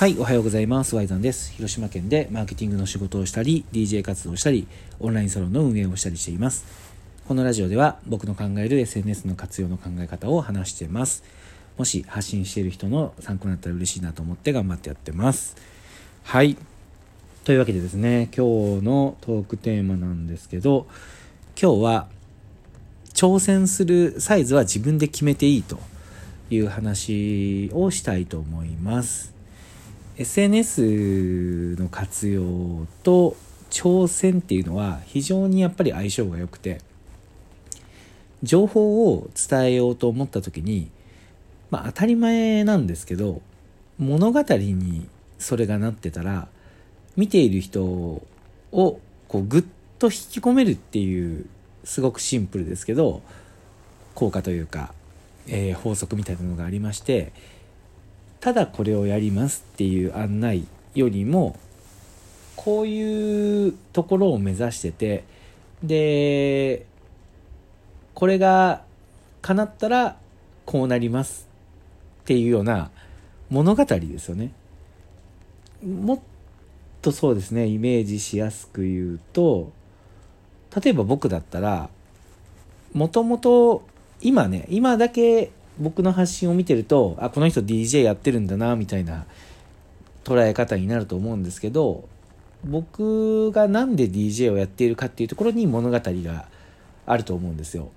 はい、おはようございます。ワイザンです。広島県でマーケティングの仕事をしたり、DJ 活動をしたり、オンラインサロンの運営をしたりしています。このラジオでは僕の考える SNS の活用の考え方を話しています。もし発信している人の参考になったら嬉しいなと思って頑張ってやってます。はい。というわけでですね、今日のトークテーマなんですけど、今日は挑戦するサイズは自分で決めていいという話をしたいと思います。SNS の活用と挑戦っていうのは非常にやっぱり相性が良くて情報を伝えようと思った時にまあ当たり前なんですけど物語にそれがなってたら見ている人をこうグッと引き込めるっていうすごくシンプルですけど効果というか、えー法則みたいなのがありましてただこれをやりますっていう案内よりもこういうところを目指しててでこれが叶ったらこうなりますっていうような物語ですよね。もっとそうですねイメージしやすく言うと例えば僕だったらもともと今ね今だけ僕の発信を見てるとあこの人 DJ やってるんだなみたいな捉え方になると思うんですけど僕がなんで DJ をやっているかっていうところに物語があると思うんですよ。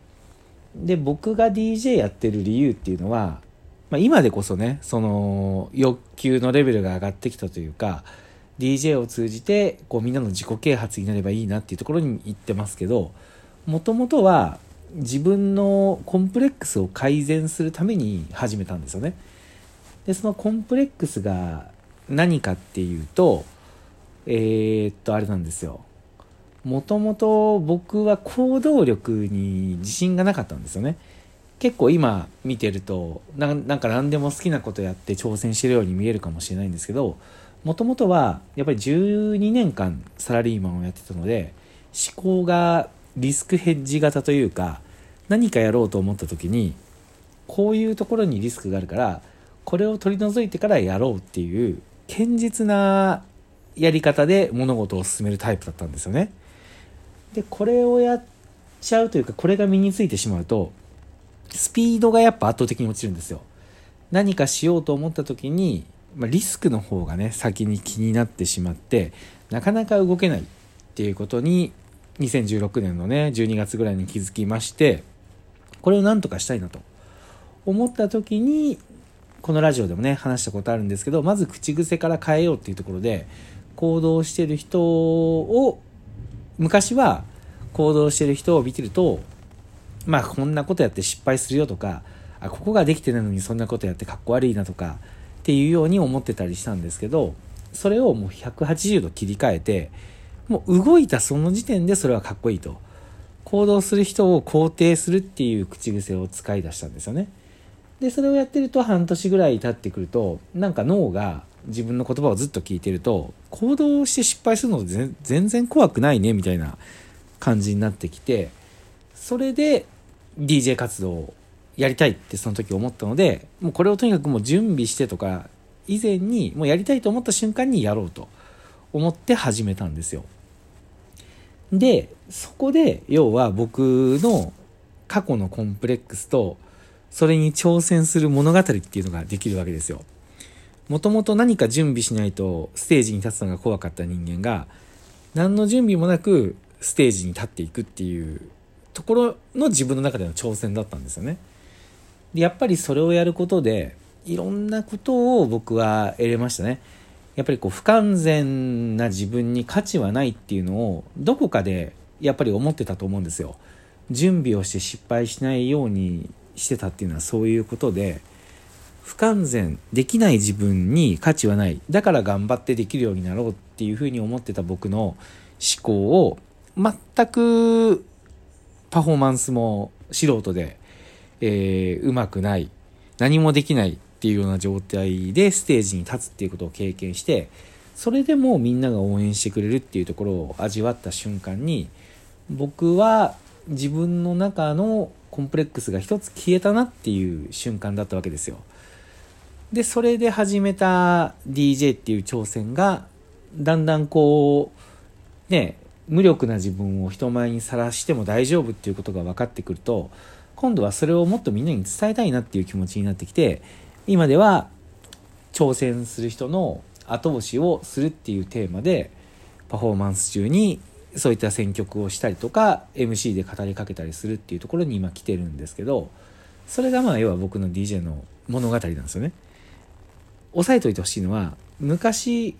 で僕が DJ やってる理由っていうのは、まあ、今でこそねその欲求のレベルが上がってきたというか DJ を通じてこうみんなの自己啓発になればいいなっていうところに行ってますけどもともとは自分のコンプレックスを改善するために始めたんですよね。でそのコンプレックスが何かっていうとえー、っとあれなんですよ。もともと僕は行動力に自信がなかったんですよね。結構今見てるとななんか何でも好きなことやって挑戦してるように見えるかもしれないんですけどもともとはやっぱり12年間サラリーマンをやってたので思考がリスクヘッジ型というか何かやろうと思った時にこういうところにリスクがあるからこれを取り除いてからやろうっていう堅実なやり方で物事を進めるタイプだったんですよね。でこれをやっちゃうというかこれが身についてしまうとスピードがやっぱ圧倒的に落ちるんですよ。何かしようと思った時に、まあ、リスクの方がね先に気になってしまってなかなか動けないっていうことに2016年のね12月ぐらいに気づきましてこれを何とかしたいなと。思った時にこのラジオでもね話したことあるんですけどまず口癖から変えようっていうところで行動してる人を昔は行動してる人を見てるとまあこんなことやって失敗するよとかあここができてないのにそんなことやってかっこ悪いなとかっていうように思ってたりしたんですけどそれをもう180度切り替えてもう動いたその時点でそれはかっこいいと。行動する人を肯定するっていう口癖を使い出したんですよね。でそれをやってると半年ぐらい経ってくるとなんか脳が自分の言葉をずっと聞いてると行動して失敗するの全然怖くないねみたいな感じになってきてそれで DJ 活動をやりたいってその時思ったのでもうこれをとにかくもう準備してとか以前にもうやりたいと思った瞬間にやろうと思って始めたんですよ。でそこで要は僕の過去のコンプレックスとそれに挑戦する物語っていうのができるわけですよもともと何か準備しないとステージに立つのが怖かった人間が何の準備もなくステージに立っていくっていうところの自分の中での挑戦だったんですよね。でやっぱりそれをやることでいろんなことを僕は得れましたね。やっぱりこう不完全な自分に価値はないっていうのをどこかでやっぱり思ってたと思うんですよ。準備をして失敗しないようにしてたっていうのはそういうことで不完全できない自分に価値はない。だから頑張ってできるようになろうっていうふうに思ってた僕の思考を全くパフォーマンスも素人で、えー、うまくない。何もできない。っていうような状態でステージに立つっていうことを経験してそれでもみんなが応援してくれるっていうところを味わった瞬間に僕は自分の中のコンプレックスが一つ消えたなっていう瞬間だったわけですよ。でそれで始めた DJ っていう挑戦がだんだんこうね無力な自分を人前にさらしても大丈夫っていうことが分かってくると今度はそれをもっとみんなに伝えたいなっていう気持ちになってきて今では挑戦する人の後押しをするっていうテーマでパフォーマンス中にそういった選曲をしたりとか MC で語りかけたりするっていうところに今来てるんですけどそれがまあ要は僕の DJ の物語なんですよね。押さえといてほしいのは昔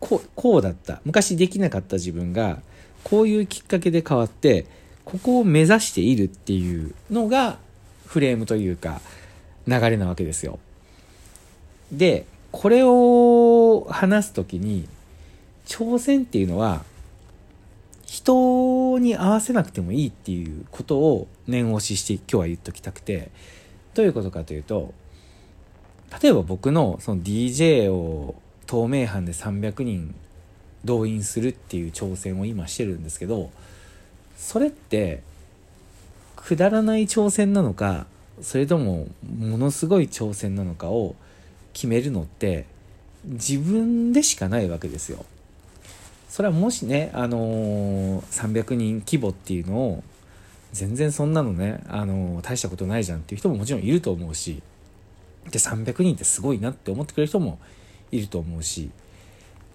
こうこうだった昔できなかった自分がこういうきっかけで変わってここを目指しているっていうのがフレームというか流れなわけですよ。でこれを話す時に挑戦っていうのは人に合わせなくてもいいっていうことを念押しして今日は言っときたくて。どういうことかというと例えば僕のその DJ を透明版で300人動員するっていう挑戦を今してるんですけどそれってくだらない挑戦なのかそれともものすごい挑戦なのかを決めるのって自分でしかないわけですよ。それはもしね、あのー、300人規模っていうのを全然そんなのね、あのー、大したことないじゃんっていう人ももちろんいると思うしで300人ってすごいなって思ってくれる人もいると思うし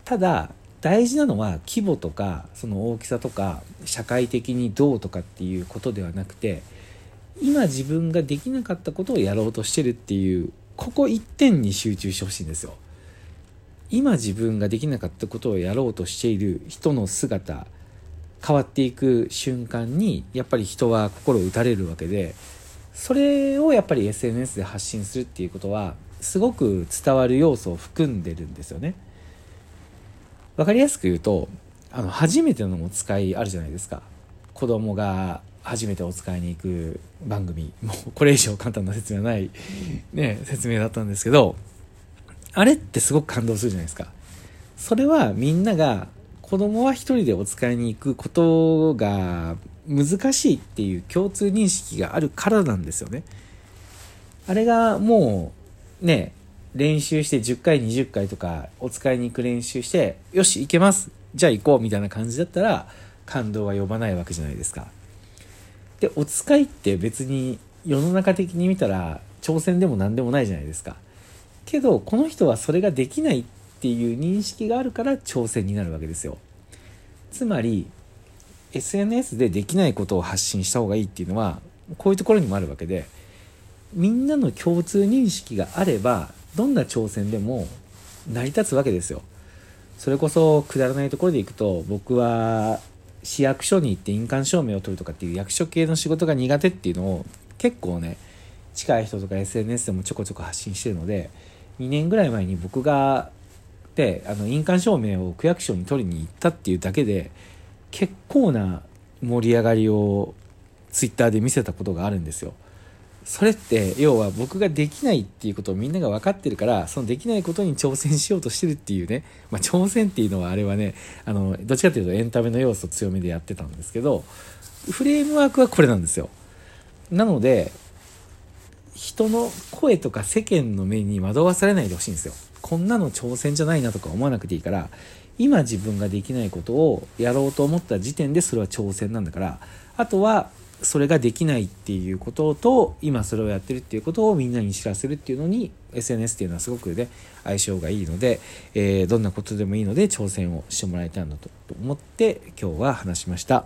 ただ大事なのは規模とかその大きさとか社会的にどうとかっていうことではなくて今自分ができなかったことをやろうとしてるっていうここ一点に集中してほしいんですよ。今自分ができなかったことをやろうとしている人の姿変わっていく瞬間にやっぱり人は心を打たれるわけでそれをやっぱり SNS で発信するっていうことはすごく伝わる要素を含んでるんですよね。わかりやすく言うとあの初めてのお使いあるじゃないですか子供が初めてお使いに行く番組。もうこれ以上簡単な説明はない、ね、説明だったんですけどあれってすごく感動するじゃないですか。それはみんなが子供は一人でお使いに行くことが難しいっていう共通認識があるからなんですよね。あれがもうね練習して10回20回とかお使いに行く練習してよし行けます。じゃあ行こうみたいな感じだったら感動は呼ばないわけじゃないですか。でお使いって別に世の中的に見たら挑戦でも何でもないじゃないですかけどこの人はそれができないっていう認識があるから挑戦になるわけですよつまり SNS でできないことを発信した方がいいっていうのはこういうところにもあるわけでみんなの共通認識があればどんな挑戦でも成り立つわけですよ。それこそくだらないところでいくと僕は市役所に行って印鑑証明を取るとかっていう役所系の仕事が苦手っていうのを結構ね近い人とか SNS でもちょこちょこ発信してるので2年ぐらい前に僕がであの印鑑証明を区役所に取りに行ったっていうだけで結構な盛り上がりをツイッターで見せたことがあるんですよ。それって要は僕ができないっていうことをみんなが分かってるからそのできないことに挑戦しようとしてるっていうね、まあ、挑戦っていうのはあれはねあのどっちかっていうとエンタメの要素強めでやってたんですけどフレームワークはこれなんですよ。なので人の声とか世間の目に惑わされないでほしいんですよ。こんなの挑戦じゃないなとか思わなくていいから今自分ができないことをやろうと思った時点でそれは挑戦なんだからあとはそれができないっていうことと今それをやってるっていうことをみんなに知らせるっていうのに SNS っていうのはすごくね相性がいいので、えー、どんなことでもいいので挑戦をしてもらいたいなと思って今日は話しました。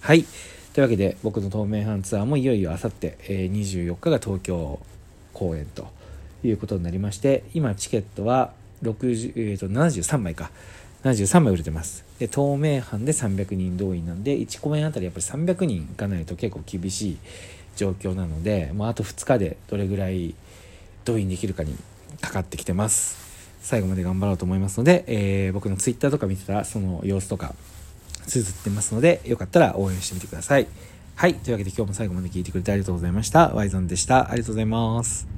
はい。というわけで僕の透明版ツアーもいよいよあさって、24日が東京公演ということになりまして今チケットは60、えー、と73枚か。73枚売れてます。で、透明版で300人動員なんで、1公演あたりやっぱり300人いかないと結構厳しい状況なので、もうあと2日でどれぐらい動員できるかにかかってきてます。最後まで頑張ろうと思いますので、えー、僕の Twitter とか見てたらその様子とか綴ってますので、よかったら応援してみてください。はい。というわけで今日も最後まで聞いてくれてありがとうございました。ワイゾンでした。ありがとうございます。